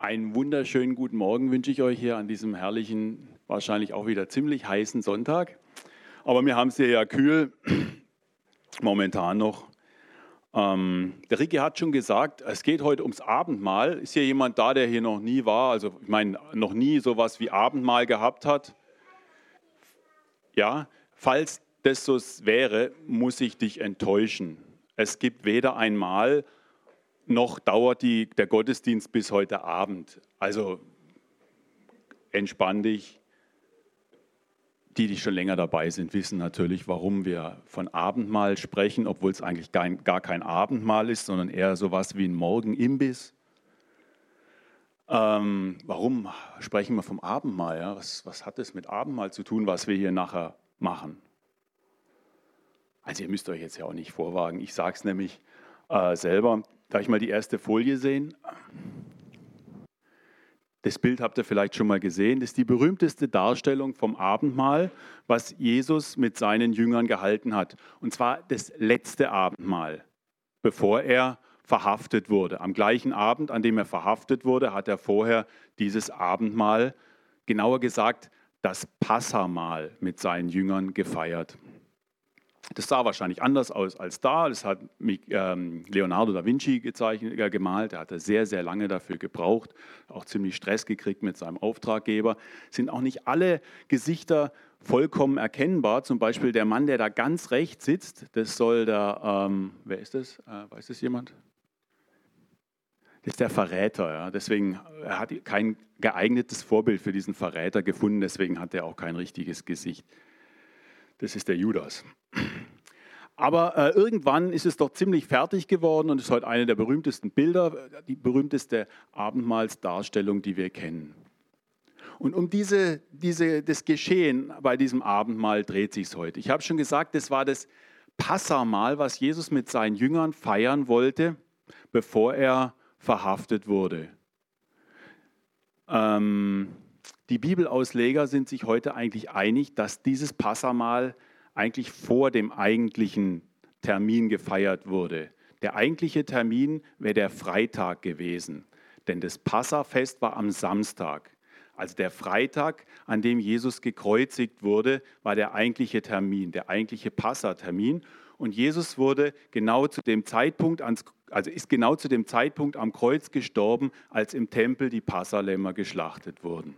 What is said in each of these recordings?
Einen wunderschönen guten Morgen wünsche ich euch hier an diesem herrlichen, wahrscheinlich auch wieder ziemlich heißen Sonntag. Aber wir haben es hier ja kühl, momentan noch. Ähm, der Ricky hat schon gesagt, es geht heute ums Abendmahl. Ist hier jemand da, der hier noch nie war? Also ich meine, noch nie sowas wie Abendmahl gehabt hat? Ja, falls das so wäre, muss ich dich enttäuschen. Es gibt weder ein Mahl noch dauert die, der Gottesdienst bis heute Abend. Also entspann dich. Die, die schon länger dabei sind, wissen natürlich, warum wir von Abendmahl sprechen, obwohl es eigentlich gar, gar kein Abendmahl ist, sondern eher so etwas wie ein Morgenimbiss. Ähm, warum sprechen wir vom Abendmahl? Ja? Was, was hat es mit Abendmahl zu tun, was wir hier nachher machen? Also ihr müsst euch jetzt ja auch nicht vorwagen. Ich sage es nämlich äh, selber. Darf ich mal die erste Folie sehen? Das Bild habt ihr vielleicht schon mal gesehen. Das ist die berühmteste Darstellung vom Abendmahl, was Jesus mit seinen Jüngern gehalten hat. Und zwar das letzte Abendmahl, bevor er verhaftet wurde. Am gleichen Abend, an dem er verhaftet wurde, hat er vorher dieses Abendmahl, genauer gesagt das Passamahl mit seinen Jüngern gefeiert. Das sah wahrscheinlich anders aus als da. Das hat ähm, Leonardo da Vinci gezeichnet, äh, gemalt. Er hatte sehr, sehr lange dafür gebraucht, auch ziemlich Stress gekriegt mit seinem Auftraggeber. Sind auch nicht alle Gesichter vollkommen erkennbar. Zum Beispiel der Mann, der da ganz rechts sitzt, das soll der, ähm, wer ist das? Äh, weiß das jemand? Das ist der Verräter. Ja. Deswegen er hat kein geeignetes Vorbild für diesen Verräter gefunden. Deswegen hat er auch kein richtiges Gesicht. Das ist der Judas. Aber äh, irgendwann ist es doch ziemlich fertig geworden und ist heute eine der berühmtesten Bilder, die berühmteste Abendmahlsdarstellung, die wir kennen. Und um diese, diese, das Geschehen bei diesem Abendmahl dreht sich es heute. Ich habe schon gesagt, das war das Passamahl, was Jesus mit seinen Jüngern feiern wollte, bevor er verhaftet wurde. Ähm, die Bibelausleger sind sich heute eigentlich einig, dass dieses Passamahl eigentlich vor dem eigentlichen Termin gefeiert wurde. Der eigentliche Termin wäre der Freitag gewesen, denn das Passafest war am Samstag. Also der Freitag, an dem Jesus gekreuzigt wurde, war der eigentliche Termin, der eigentliche Passatermin. Und Jesus wurde genau zu dem Zeitpunkt, ans, also ist genau zu dem Zeitpunkt am Kreuz gestorben, als im Tempel die Passalämmer geschlachtet wurden.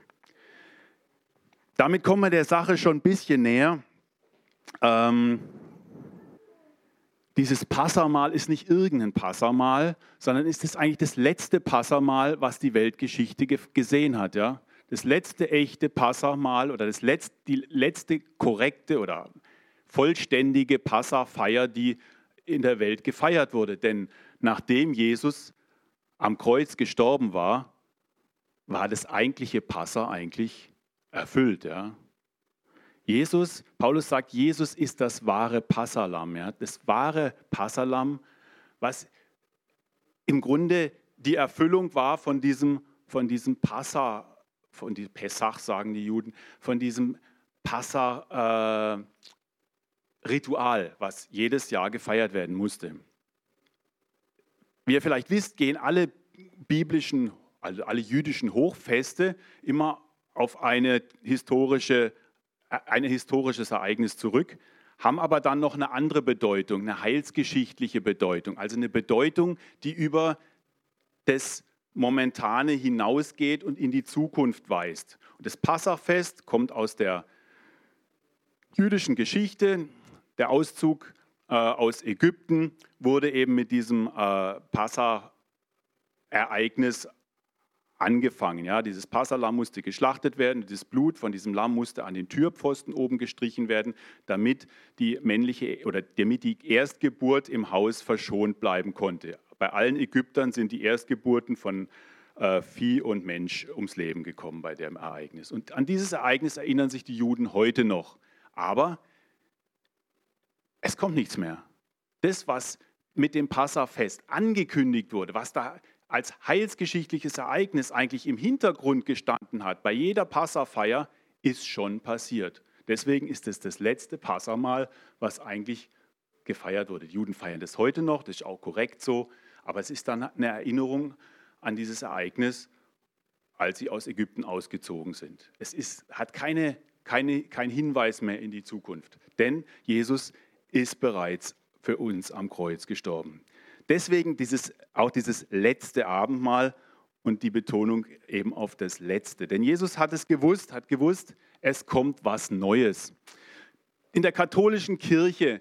Damit kommen wir der Sache schon ein bisschen näher. Ähm, dieses Passamal ist nicht irgendein Passamal, sondern ist es eigentlich das letzte Passamal, was die Weltgeschichte gesehen hat. Ja? Das letzte echte Passamal oder das letzte, die letzte korrekte oder vollständige Passafeier, die in der Welt gefeiert wurde. Denn nachdem Jesus am Kreuz gestorben war, war das eigentliche Passa eigentlich erfüllt. Ja? Jesus, Paulus sagt, Jesus ist das wahre Passalam. Ja? Das wahre Passalam, was im Grunde die Erfüllung war von diesem, von diesem Passa, von diesem Pessach sagen die Juden, von diesem Passa-Ritual, äh, was jedes Jahr gefeiert werden musste. Wie ihr vielleicht wisst, gehen alle biblischen, also alle jüdischen Hochfeste immer auf eine historische ein historisches Ereignis zurück, haben aber dann noch eine andere Bedeutung, eine heilsgeschichtliche Bedeutung, also eine Bedeutung, die über das Momentane hinausgeht und in die Zukunft weist. Und das Passachfest kommt aus der jüdischen Geschichte. Der Auszug äh, aus Ägypten wurde eben mit diesem äh, Passach-Ereignis angefangen. Ja, dieses Passalam musste geschlachtet werden, das Blut von diesem Lamm musste an den Türpfosten oben gestrichen werden, damit die männliche oder damit die Erstgeburt im Haus verschont bleiben konnte. Bei allen Ägyptern sind die Erstgeburten von äh, Vieh und Mensch ums Leben gekommen bei dem Ereignis. Und an dieses Ereignis erinnern sich die Juden heute noch. Aber es kommt nichts mehr. Das, was mit dem Passafest angekündigt wurde, was da als heilsgeschichtliches Ereignis eigentlich im Hintergrund gestanden hat, bei jeder Passafeier, ist schon passiert. Deswegen ist es das letzte Passamal, was eigentlich gefeiert wurde. Die Juden feiern das heute noch, das ist auch korrekt so, aber es ist dann eine Erinnerung an dieses Ereignis als sie aus Ägypten ausgezogen sind. Es ist, hat keine, keine, kein Hinweis mehr in die Zukunft, denn Jesus ist bereits für uns am Kreuz gestorben. Deswegen dieses, auch dieses letzte Abendmahl und die Betonung eben auf das letzte. Denn Jesus hat es gewusst, hat gewusst, es kommt was Neues. In der katholischen Kirche,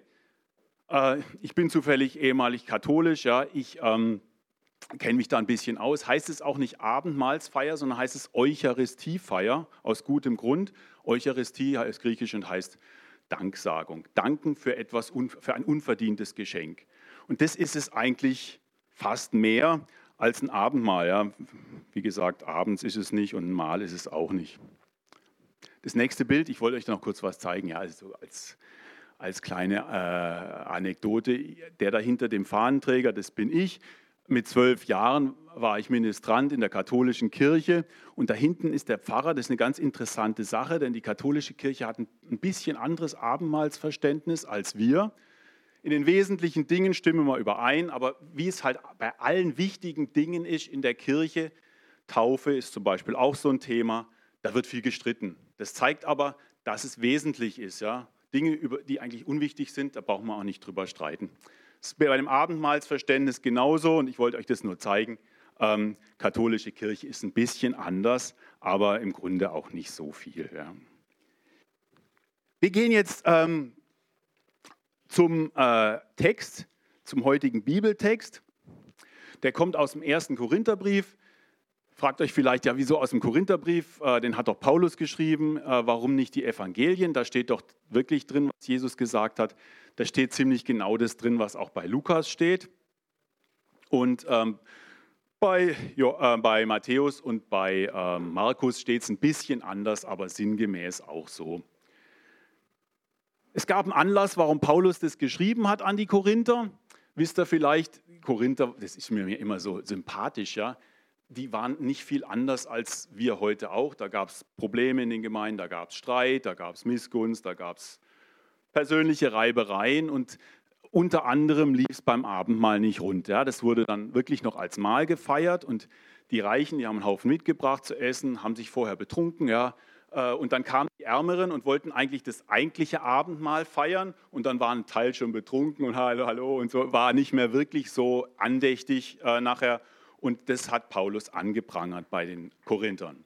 äh, ich bin zufällig ehemalig katholisch, ja, ich ähm, kenne mich da ein bisschen aus, heißt es auch nicht Abendmahlsfeier, sondern heißt es Eucharistiefeier, aus gutem Grund. Eucharistie heißt griechisch und heißt Danksagung. Danken für etwas, für ein unverdientes Geschenk. Und das ist es eigentlich fast mehr als ein Abendmahl. Ja. Wie gesagt, abends ist es nicht und ein Mahl ist es auch nicht. Das nächste Bild, ich wollte euch noch kurz was zeigen, ja, also als, als kleine äh, Anekdote. Der da hinter dem Fahnenträger, das bin ich. Mit zwölf Jahren war ich Ministrant in der katholischen Kirche und da hinten ist der Pfarrer. Das ist eine ganz interessante Sache, denn die katholische Kirche hat ein, ein bisschen anderes Abendmahlsverständnis als wir. In den wesentlichen Dingen stimmen wir überein, aber wie es halt bei allen wichtigen Dingen ist in der Kirche, Taufe ist zum Beispiel auch so ein Thema, da wird viel gestritten. Das zeigt aber, dass es wesentlich ist. Ja? Dinge, die eigentlich unwichtig sind, da brauchen wir auch nicht drüber streiten. Das ist bei dem Abendmahlsverständnis genauso und ich wollte euch das nur zeigen. Ähm, katholische Kirche ist ein bisschen anders, aber im Grunde auch nicht so viel. Ja. Wir gehen jetzt ähm, zum äh, Text, zum heutigen Bibeltext. Der kommt aus dem ersten Korintherbrief. Fragt euch vielleicht, ja, wieso aus dem Korintherbrief? Äh, den hat doch Paulus geschrieben. Äh, warum nicht die Evangelien? Da steht doch wirklich drin, was Jesus gesagt hat. Da steht ziemlich genau das drin, was auch bei Lukas steht. Und ähm, bei, jo, äh, bei Matthäus und bei äh, Markus steht es ein bisschen anders, aber sinngemäß auch so. Es gab einen Anlass, warum Paulus das geschrieben hat an die Korinther. Wisst ihr vielleicht, Korinther, das ist mir immer so sympathisch, ja, die waren nicht viel anders als wir heute auch. Da gab es Probleme in den Gemeinden, da gab es Streit, da gab es Missgunst, da gab es persönliche Reibereien und unter anderem lief es beim Abendmahl nicht rund. Ja. Das wurde dann wirklich noch als Mahl gefeiert und die Reichen, die haben einen Haufen mitgebracht zu essen, haben sich vorher betrunken. Ja. Äh, und dann kamen die Ärmeren und wollten eigentlich das eigentliche Abendmahl feiern und dann war ein Teil schon betrunken und hallo, hallo und so, war nicht mehr wirklich so andächtig äh, nachher. Und das hat Paulus angeprangert bei den Korinthern.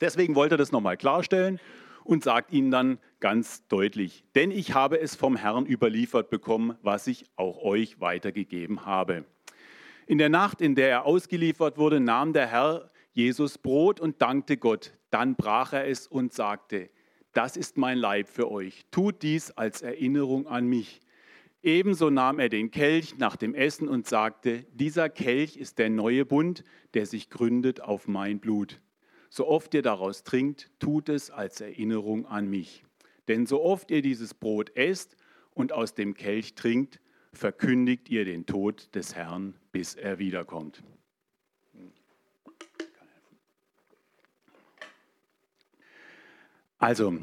Deswegen wollte er das nochmal klarstellen und sagt ihnen dann ganz deutlich, denn ich habe es vom Herrn überliefert bekommen, was ich auch euch weitergegeben habe. In der Nacht, in der er ausgeliefert wurde, nahm der Herr Jesus Brot und dankte Gott. Dann brach er es und sagte, das ist mein Leib für euch. Tut dies als Erinnerung an mich. Ebenso nahm er den Kelch nach dem Essen und sagte, dieser Kelch ist der neue Bund, der sich gründet auf mein Blut. So oft ihr daraus trinkt, tut es als Erinnerung an mich. Denn so oft ihr dieses Brot esst und aus dem Kelch trinkt, verkündigt ihr den Tod des Herrn, bis er wiederkommt. Also,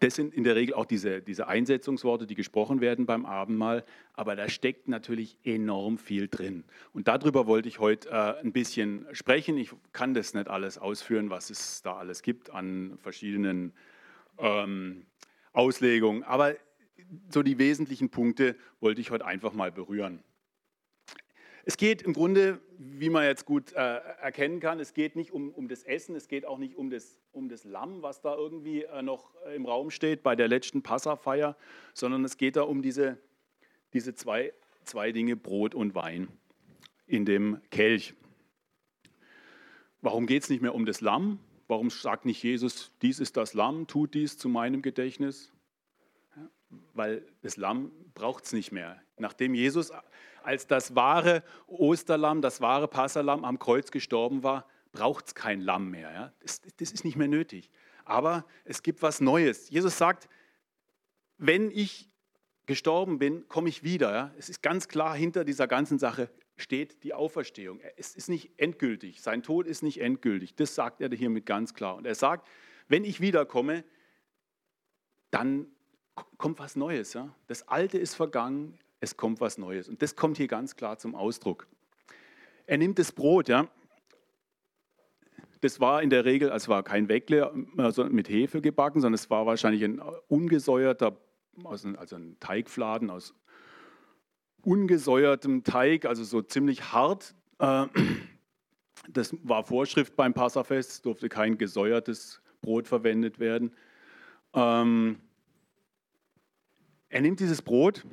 das sind in der Regel auch diese, diese Einsetzungsworte, die gesprochen werden beim Abendmahl, aber da steckt natürlich enorm viel drin. Und darüber wollte ich heute äh, ein bisschen sprechen. Ich kann das nicht alles ausführen, was es da alles gibt an verschiedenen ähm, Auslegungen, aber so die wesentlichen Punkte wollte ich heute einfach mal berühren. Es geht im Grunde, wie man jetzt gut äh, erkennen kann, es geht nicht um, um das Essen, es geht auch nicht um das, um das Lamm, was da irgendwie äh, noch im Raum steht bei der letzten Passafeier, sondern es geht da um diese, diese zwei, zwei Dinge, Brot und Wein in dem Kelch. Warum geht es nicht mehr um das Lamm? Warum sagt nicht Jesus, dies ist das Lamm, tut dies zu meinem Gedächtnis? Ja, weil das Lamm braucht es nicht mehr. Nachdem Jesus als das wahre Osterlamm, das wahre Passalam am Kreuz gestorben war, braucht es kein Lamm mehr. Ja? Das, das ist nicht mehr nötig. Aber es gibt was Neues. Jesus sagt, wenn ich gestorben bin, komme ich wieder. Ja? Es ist ganz klar, hinter dieser ganzen Sache steht die Auferstehung. Es ist nicht endgültig. Sein Tod ist nicht endgültig. Das sagt er hiermit ganz klar. Und er sagt, wenn ich wiederkomme, dann kommt was Neues. Ja? Das Alte ist vergangen, es kommt was Neues. Und das kommt hier ganz klar zum Ausdruck. Er nimmt das Brot, ja. das war in der Regel, es war kein Weckle also mit Hefe gebacken, sondern es war wahrscheinlich ein ungesäuerter, also ein Teigfladen aus ungesäuertem Teig, also so ziemlich hart. Äh, das war Vorschrift beim Passafest, es durfte kein gesäuertes Brot verwendet werden. Ähm, er nimmt dieses Brot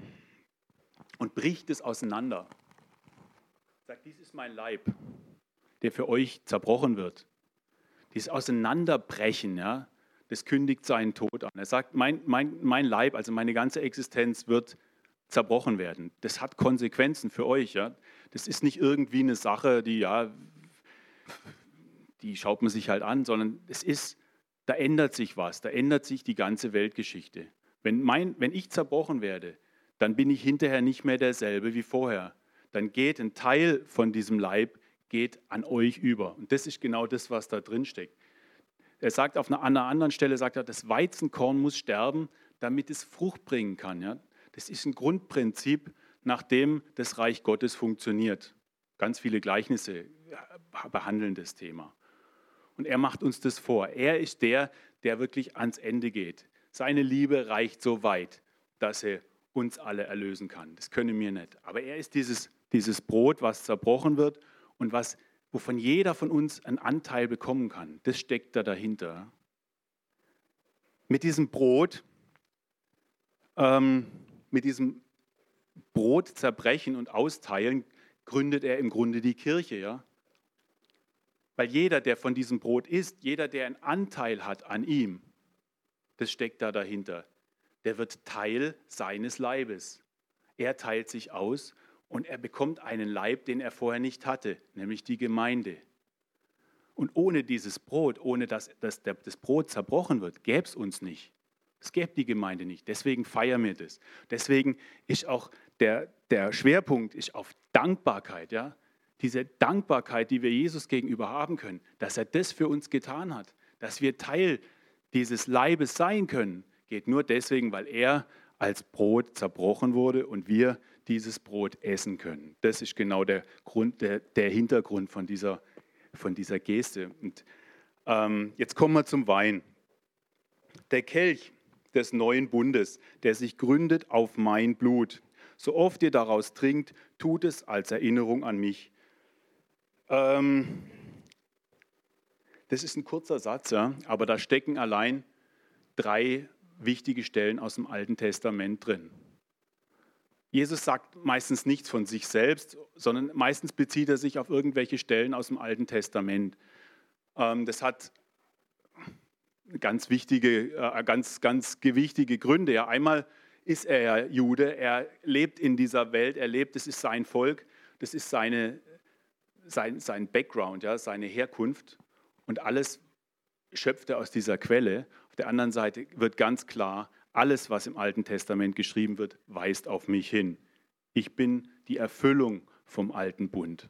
und bricht es auseinander. Sagt, dies ist mein Leib, der für euch zerbrochen wird. Dieses Auseinanderbrechen, ja, das kündigt seinen Tod an. Er sagt, mein, mein, mein Leib, also meine ganze Existenz wird zerbrochen werden. Das hat Konsequenzen für euch. Ja. Das ist nicht irgendwie eine Sache, die, ja, die schaut man sich halt an, sondern es ist, da ändert sich was, da ändert sich die ganze Weltgeschichte. Wenn, mein, wenn ich zerbrochen werde, dann bin ich hinterher nicht mehr derselbe wie vorher. Dann geht ein Teil von diesem Leib geht an euch über. Und das ist genau das, was da drin steckt. Er sagt auf einer, an einer anderen Stelle, sagt er, das Weizenkorn muss sterben, damit es Frucht bringen kann. Ja? Das ist ein Grundprinzip, nach dem das Reich Gottes funktioniert. Ganz viele Gleichnisse behandeln das Thema. Und er macht uns das vor. Er ist der, der wirklich ans Ende geht. Seine Liebe reicht so weit, dass er uns alle erlösen kann. Das können wir nicht. Aber er ist dieses, dieses Brot, was zerbrochen wird und was, wovon jeder von uns einen Anteil bekommen kann. Das steckt da dahinter. Mit diesem Brot, ähm, mit diesem Brot zerbrechen und austeilen, gründet er im Grunde die Kirche. Ja? Weil jeder, der von diesem Brot isst, jeder, der einen Anteil hat an ihm, das steckt da dahinter, der wird Teil seines Leibes. Er teilt sich aus und er bekommt einen Leib, den er vorher nicht hatte, nämlich die Gemeinde. Und ohne dieses Brot, ohne dass, dass das Brot zerbrochen wird, gäbe es uns nicht. Es gäbe die Gemeinde nicht. Deswegen feiern wir das. Deswegen ist auch der, der Schwerpunkt ist auf Dankbarkeit. Ja? Diese Dankbarkeit, die wir Jesus gegenüber haben können, dass er das für uns getan hat, dass wir Teil dieses Leibes sein können, geht nur deswegen, weil er als Brot zerbrochen wurde und wir dieses Brot essen können. Das ist genau der, Grund, der, der Hintergrund von dieser, von dieser Geste. Und ähm, jetzt kommen wir zum Wein. Der Kelch des neuen Bundes, der sich gründet auf mein Blut. So oft ihr daraus trinkt, tut es als Erinnerung an mich. Ähm, das ist ein kurzer Satz, ja, aber da stecken allein drei wichtige Stellen aus dem Alten Testament drin. Jesus sagt meistens nichts von sich selbst, sondern meistens bezieht er sich auf irgendwelche Stellen aus dem Alten Testament. Ähm, das hat ganz wichtige, äh, ganz, ganz gewichtige Gründe. Einmal ist er ja Jude, er lebt in dieser Welt, er lebt, das ist sein Volk, das ist seine, sein, sein Background, seine Herkunft und alles schöpft er aus dieser Quelle. Der anderen Seite wird ganz klar, alles, was im Alten Testament geschrieben wird, weist auf mich hin. Ich bin die Erfüllung vom alten Bund.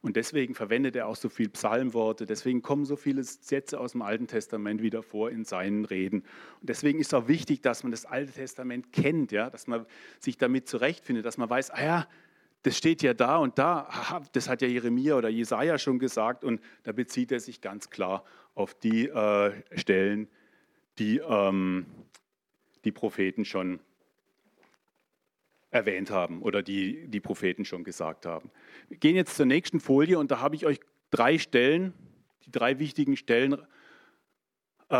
Und deswegen verwendet er auch so viele Psalmworte, deswegen kommen so viele Sätze aus dem Alten Testament wieder vor in seinen Reden. Und deswegen ist auch wichtig, dass man das Alte Testament kennt, ja, dass man sich damit zurechtfindet, dass man weiß, ah ja, das steht ja da und da, das hat ja Jeremia oder Jesaja schon gesagt und da bezieht er sich ganz klar auf die äh, Stellen, die ähm, die Propheten schon erwähnt haben oder die die Propheten schon gesagt haben. Wir gehen jetzt zur nächsten Folie und da habe ich euch drei Stellen, die drei wichtigen Stellen äh,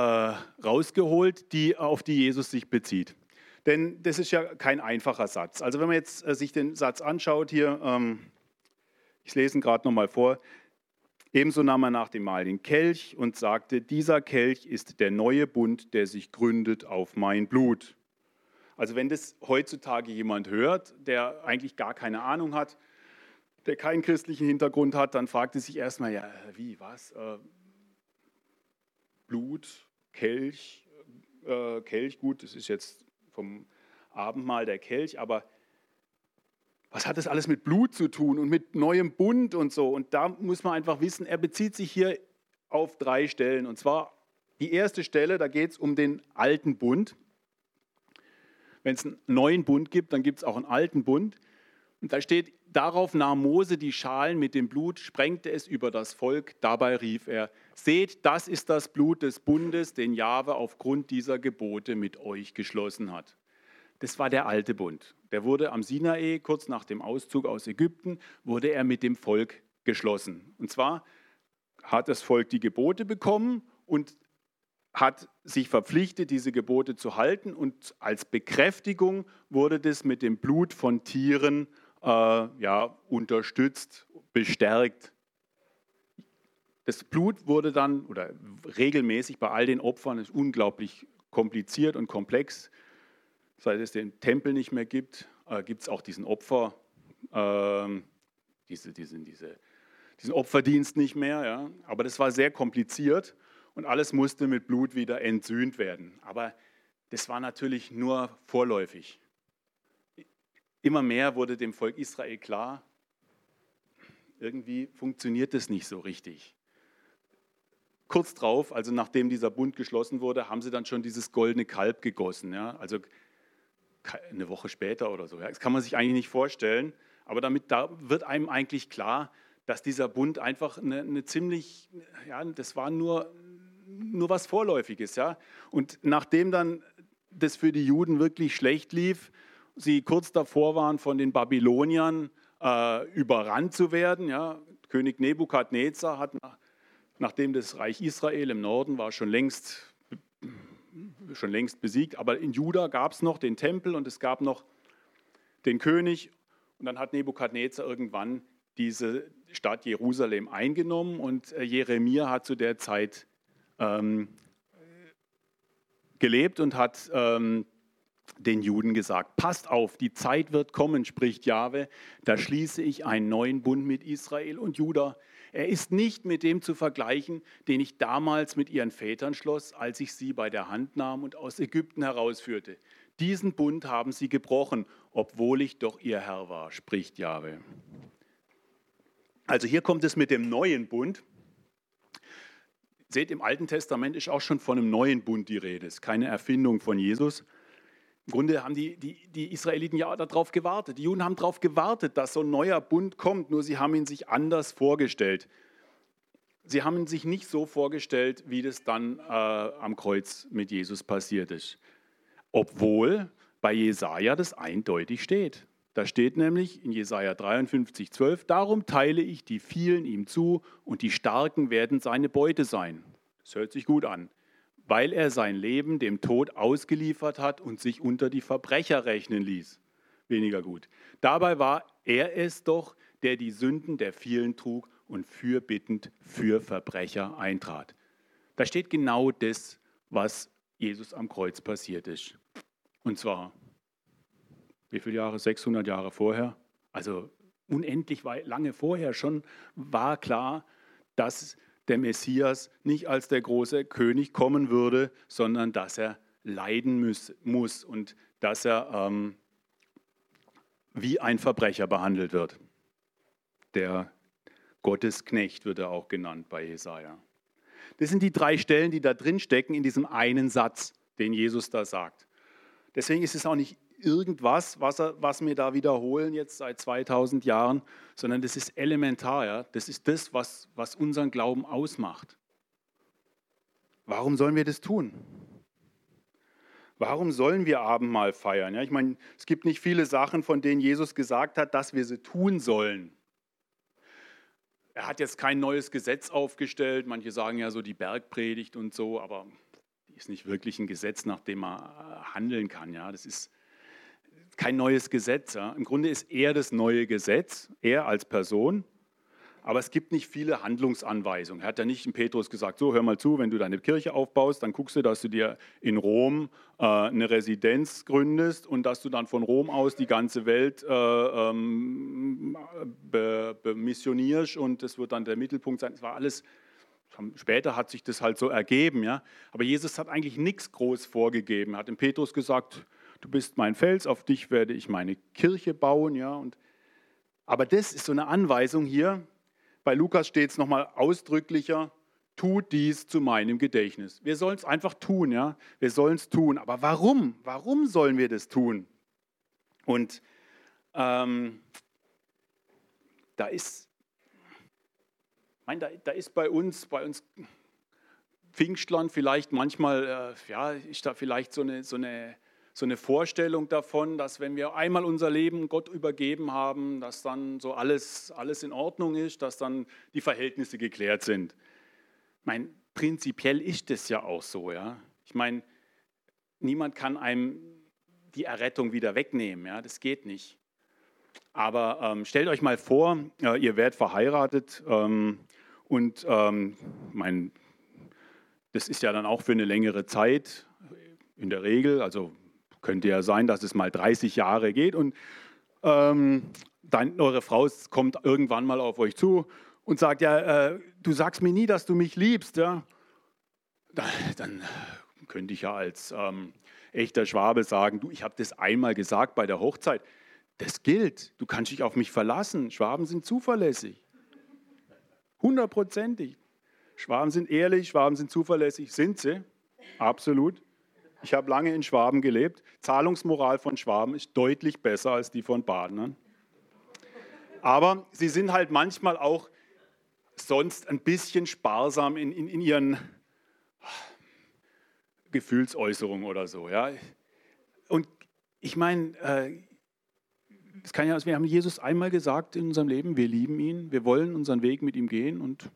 rausgeholt, die, auf die Jesus sich bezieht. Denn das ist ja kein einfacher Satz. Also wenn man jetzt äh, sich den Satz anschaut hier, ähm, ich lese ihn gerade nochmal vor, Ebenso nahm er nach dem Mahl den Kelch und sagte, dieser Kelch ist der neue Bund, der sich gründet auf mein Blut. Also wenn das heutzutage jemand hört, der eigentlich gar keine Ahnung hat, der keinen christlichen Hintergrund hat, dann fragt er sich erstmal, ja, wie, was? Äh, Blut, Kelch, äh, Kelch, gut, das ist jetzt vom Abendmahl der Kelch, aber was hat das alles mit Blut zu tun und mit neuem Bund und so? Und da muss man einfach wissen, er bezieht sich hier auf drei Stellen. Und zwar die erste Stelle, da geht es um den alten Bund. Wenn es einen neuen Bund gibt, dann gibt es auch einen alten Bund. Und da steht, darauf nahm Mose die Schalen mit dem Blut, sprengte es über das Volk. Dabei rief er, seht, das ist das Blut des Bundes, den Jahwe aufgrund dieser Gebote mit euch geschlossen hat. Das war der alte Bund. Der wurde am Sinai, kurz nach dem Auszug aus Ägypten, wurde er mit dem Volk geschlossen. Und zwar hat das Volk die Gebote bekommen und hat sich verpflichtet, diese Gebote zu halten. Und als Bekräftigung wurde das mit dem Blut von Tieren äh, ja, unterstützt, bestärkt. Das Blut wurde dann, oder regelmäßig bei all den Opfern, ist unglaublich kompliziert und komplex. Seit es den Tempel nicht mehr gibt, äh, gibt es auch diesen Opfer, äh, diese, diese, diese, diesen Opferdienst nicht mehr. Ja. Aber das war sehr kompliziert und alles musste mit Blut wieder entsühnt werden. Aber das war natürlich nur vorläufig. Immer mehr wurde dem Volk Israel klar, irgendwie funktioniert das nicht so richtig. Kurz drauf, also nachdem dieser Bund geschlossen wurde, haben sie dann schon dieses goldene Kalb gegossen. Ja? Also eine Woche später oder so. Das kann man sich eigentlich nicht vorstellen. Aber damit da wird einem eigentlich klar, dass dieser Bund einfach eine, eine ziemlich, ja, das war nur, nur was Vorläufiges. Ja? Und nachdem dann das für die Juden wirklich schlecht lief, sie kurz davor waren, von den Babyloniern äh, überrannt zu werden. Ja. König Nebukadnezar hat, nachdem das Reich Israel im Norden war, schon längst, schon längst besiegt, aber in Juda gab es noch den Tempel und es gab noch den König. Und dann hat Nebukadnezar irgendwann diese Stadt Jerusalem eingenommen und äh, Jeremia hat zu der Zeit ähm, gelebt und hat ähm, den Juden gesagt, passt auf, die Zeit wird kommen, spricht Jahwe, da schließe ich einen neuen Bund mit Israel und Juda. Er ist nicht mit dem zu vergleichen, den ich damals mit ihren Vätern schloss, als ich sie bei der Hand nahm und aus Ägypten herausführte. Diesen Bund haben sie gebrochen, obwohl ich doch ihr Herr war, spricht Jahwe. Also hier kommt es mit dem neuen Bund. Seht, im Alten Testament ist auch schon von einem neuen Bund die Rede. Es ist keine Erfindung von Jesus. Im Grunde haben die, die, die Israeliten ja darauf gewartet. Die Juden haben darauf gewartet, dass so ein neuer Bund kommt, nur sie haben ihn sich anders vorgestellt. Sie haben ihn sich nicht so vorgestellt, wie das dann äh, am Kreuz mit Jesus passiert ist. Obwohl bei Jesaja das eindeutig steht. Da steht nämlich in Jesaja 53, 12: Darum teile ich die vielen ihm zu und die Starken werden seine Beute sein. Das hört sich gut an weil er sein Leben dem Tod ausgeliefert hat und sich unter die Verbrecher rechnen ließ. Weniger gut. Dabei war er es doch, der die Sünden der vielen trug und fürbittend für Verbrecher eintrat. Da steht genau das, was Jesus am Kreuz passiert ist. Und zwar, wie viele Jahre? 600 Jahre vorher? Also unendlich lange vorher schon war klar, dass der Messias nicht als der große König kommen würde, sondern dass er leiden muss, muss und dass er ähm, wie ein Verbrecher behandelt wird. Der Gottesknecht wird er auch genannt bei Jesaja. Das sind die drei Stellen, die da drin stecken in diesem einen Satz, den Jesus da sagt. Deswegen ist es auch nicht irgendwas, was, was wir da wiederholen jetzt seit 2000 Jahren, sondern das ist elementar. Ja? Das ist das, was, was unseren Glauben ausmacht. Warum sollen wir das tun? Warum sollen wir Abendmahl feiern? Ja, ich meine, es gibt nicht viele Sachen, von denen Jesus gesagt hat, dass wir sie tun sollen. Er hat jetzt kein neues Gesetz aufgestellt. Manche sagen ja so die Bergpredigt und so, aber die ist nicht wirklich ein Gesetz, nach dem man äh, handeln kann. Ja, das ist kein neues Gesetz. Ja. Im Grunde ist er das neue Gesetz, er als Person. Aber es gibt nicht viele Handlungsanweisungen. Er hat ja nicht in Petrus gesagt, so hör mal zu, wenn du deine Kirche aufbaust, dann guckst du, dass du dir in Rom äh, eine Residenz gründest und dass du dann von Rom aus die ganze Welt äh, ähm, bemissionierst und das wird dann der Mittelpunkt sein. Es war alles, später hat sich das halt so ergeben. Ja? Aber Jesus hat eigentlich nichts groß vorgegeben. Er hat in Petrus gesagt, du bist mein Fels, auf dich werde ich meine Kirche bauen. Ja? Und, aber das ist so eine Anweisung hier. Bei Lukas steht es nochmal ausdrücklicher, tut dies zu meinem Gedächtnis. Wir sollen es einfach tun, ja. Wir sollen es tun. Aber warum? Warum sollen wir das tun? Und ähm, da ist, mein, da, da ist bei uns, bei uns Pfingstlern vielleicht manchmal, äh, ja, ist da vielleicht so eine, so, eine, so eine Vorstellung davon, dass wenn wir einmal unser Leben Gott übergeben haben, dass dann so alles, alles in Ordnung ist, dass dann die Verhältnisse geklärt sind. Ich meine, prinzipiell ist das ja auch so, ja. Ich meine, niemand kann einem die Errettung wieder wegnehmen, ja, das geht nicht. Aber ähm, stellt euch mal vor, äh, ihr werdet verheiratet ähm, und ähm, mein, das ist ja dann auch für eine längere Zeit in der Regel, also könnte ja sein, dass es mal 30 Jahre geht und ähm, dann, eure Frau kommt irgendwann mal auf euch zu und sagt, ja, äh, du sagst mir nie, dass du mich liebst, ja. Dann könnte ich ja als ähm, echter Schwabe sagen, du, ich habe das einmal gesagt bei der Hochzeit. Das gilt, du kannst dich auf mich verlassen. Schwaben sind zuverlässig. Hundertprozentig. Schwaben sind ehrlich, Schwaben sind zuverlässig. Sind sie? Absolut. Ich habe lange in Schwaben gelebt. Zahlungsmoral von Schwaben ist deutlich besser als die von Badenern. Aber sie sind halt manchmal auch sonst ein bisschen sparsam in, in, in ihren Gefühlsäußerungen oder so. Ja? Und ich meine, äh, es kann ja, wir haben Jesus einmal gesagt in unserem Leben, wir lieben ihn, wir wollen unseren Weg mit ihm gehen und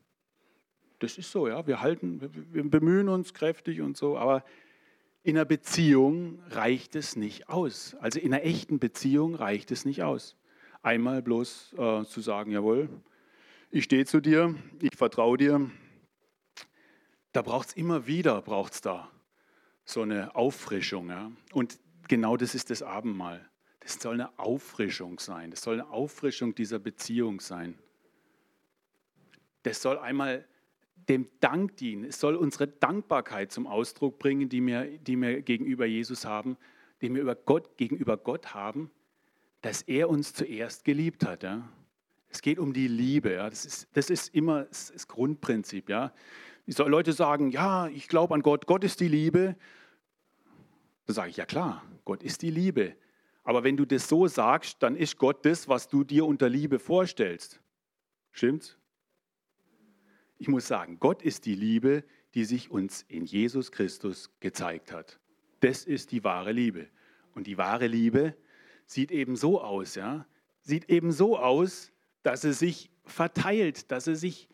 das ist so, ja. Wir halten, wir bemühen uns kräftig und so, aber in einer Beziehung reicht es nicht aus. Also in einer echten Beziehung reicht es nicht aus. Einmal bloß äh, zu sagen, jawohl, ich stehe zu dir, ich vertraue dir. Da braucht es immer wieder, braucht es da so eine Auffrischung. Ja? Und genau das ist das Abendmahl. Das soll eine Auffrischung sein. Das soll eine Auffrischung dieser Beziehung sein. Das soll einmal dem Dank dienen. Es soll unsere Dankbarkeit zum Ausdruck bringen, die wir, die wir gegenüber Jesus haben, die wir über Gott, gegenüber Gott haben, dass er uns zuerst geliebt hat. Ja. Es geht um die Liebe. Ja. Das, ist, das ist immer das, Grundprinzip. Ja. Leute sagen, ja, ich glaube an Gott, Gott ist die Liebe. Da sage ich, ja klar, Gott ist die Liebe. Aber wenn du das so sagst, dann ist Gott das, was du dir unter Liebe vorstellst. Stimmt's? Ich muss sagen, Gott ist die Liebe, die sich uns in Jesus Christus gezeigt hat. Das ist die wahre Liebe. Und die wahre Liebe sieht eben so aus, ja? Sieht eben so aus, dass sie sich verteilt, dass sie sich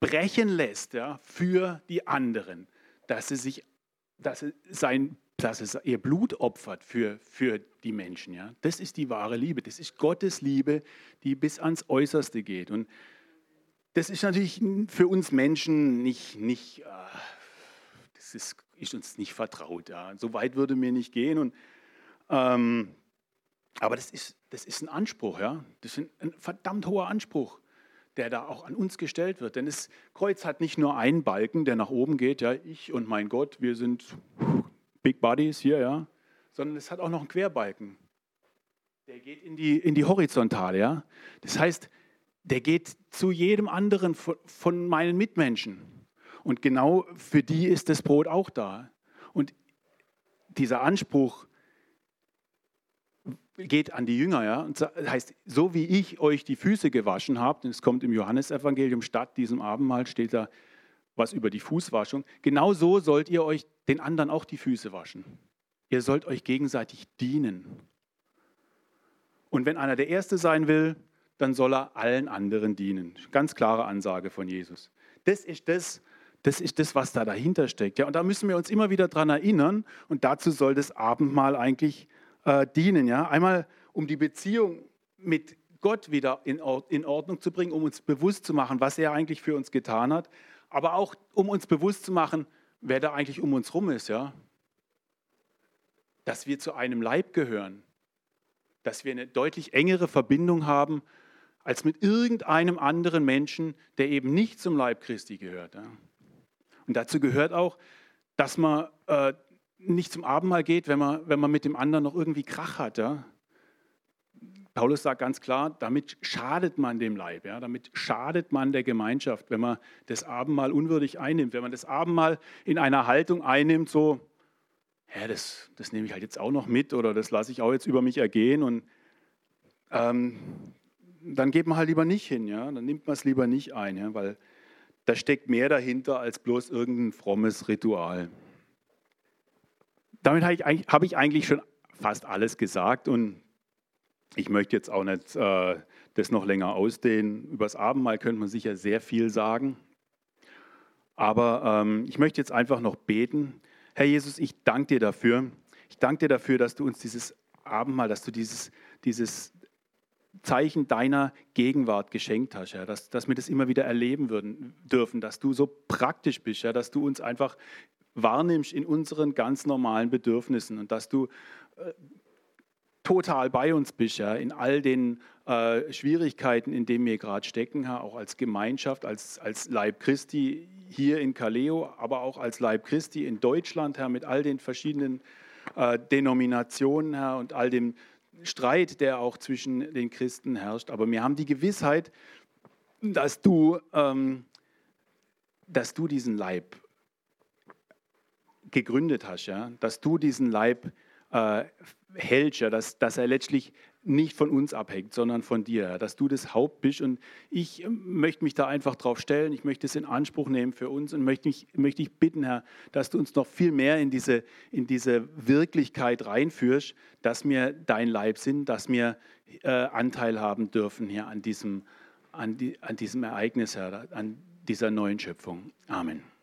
brechen lässt, ja, für die anderen, dass sie sich, dass sie sein dass es ihr Blut opfert für, für die Menschen. Ja? Das ist die wahre Liebe. Das ist Gottes Liebe, die bis ans Äußerste geht. Und das ist natürlich für uns Menschen nicht, nicht äh, das ist, ist, uns nicht vertraut. Ja? So weit würde mir nicht gehen. Und, ähm, aber das ist, das ist ein Anspruch. Ja? Das ist ein, ein verdammt hoher Anspruch der da auch an uns gestellt wird. Denn das Kreuz hat nicht nur einen Balken, der nach oben geht, ja, ich und mein Gott, wir sind Big Buddies hier, ja, sondern es hat auch noch einen Querbalken. Der geht in die, in die Horizontale, ja. Das heißt, der geht zu jedem anderen von, meinen Mitmenschen. Und genau für die ist das Brot auch da. Und dieser Anspruch geht an die Jünger, ja, und das heißt, so wie ich euch die Füße gewaschen habe, es kommt im Johannesevangelium statt diesem Abendmahl, steht da, was über die Fußwaschung. Genau so sollt ihr euch den anderen auch die Füße waschen. Ihr sollt euch gegenseitig dienen. Und wenn einer der Erste sein will, dann soll er allen anderen dienen. Ganz klare Ansage von Jesus. Das ist das, das ist das, was da dahinter steckt. Ja, und da müssen wir uns immer wieder dran erinnern. Und dazu soll das Abendmahl eigentlich äh, dienen. Ja, einmal um die Beziehung mit Gott wieder in, in Ordnung zu bringen, um uns bewusst zu machen, was er eigentlich für uns getan hat aber auch um uns bewusst zu machen, wer da eigentlich um uns rum ist, ja? Dass wir zu einem Leib gehören, dass wir eine deutlich engere Verbindung haben als mit irgendeinem anderen Menschen, der eben nicht zum Leib Christi gehört. Und dazu gehört auch, dass man äh, nicht zum Abendmahl geht, wenn man, wenn man mit dem anderen noch irgendwie Krach hat. Ja? Paulus sagt ganz klar, damit schadet man dem Leib, ja, damit schadet man der Gemeinschaft, wenn man das Abendmahl unwürdig einnimmt, wenn man das Abendmahl in einer Haltung einnimmt, so, ja, das, das nehme ich halt jetzt auch noch mit oder das lasse ich auch jetzt über mich ergehen. Und ähm, dann geht man halt lieber nicht hin, ja? dann nimmt man es lieber nicht ein, ja? weil da steckt mehr dahinter als bloß irgendein frommes Ritual. Damit habe ich, eigentlich schon fast alles gesagt und ich möchte jetzt auch nicht äh, das noch länger ausdehnen. Über das Abendmahl könnte man sicher sehr viel sagen. Aber ähm, ich möchte jetzt einfach noch beten. Herr Jesus, ich danke dir dafür. Ich danke dir dafür, dass du uns dieses Abendmahl, dass du dieses, dieses Zeichen deiner Gegenwart geschenkt hast, Herr, dass, dass wir das immer wieder erleben würden, dürfen, dass du so praktisch bist, Herr, dass du uns einfach wahrnimmst in unseren ganz normalen Bedürfnissen und dass du äh, total bei uns bist, ja, in all den äh, Schwierigkeiten, in denen wir gerade stecken, ja, auch als Gemeinschaft, als, als Leib Christi hier in Kaleo, aber auch als Leib Christi in Deutschland, Herr, mit all den verschiedenen äh, Denominationen, Herr, und all dem Streit, der auch zwischen den Christen herrscht. Aber wir haben die Gewissheit, dass du, ähm, dass du diesen Leib gegründet hast, ja, dass du diesen Leib äh, hältst, ja, dass, dass er letztlich nicht von uns abhängt, sondern von dir, dass du das Haupt bist. Und ich ähm, möchte mich da einfach drauf stellen, ich möchte es in Anspruch nehmen für uns und möchte mich, möchte ich bitten, Herr, dass du uns noch viel mehr in diese, in diese Wirklichkeit reinführst, dass wir dein Leib sind, dass wir äh, Anteil haben dürfen hier an diesem, an, die, an diesem Ereignis, Herr, an dieser neuen Schöpfung. Amen.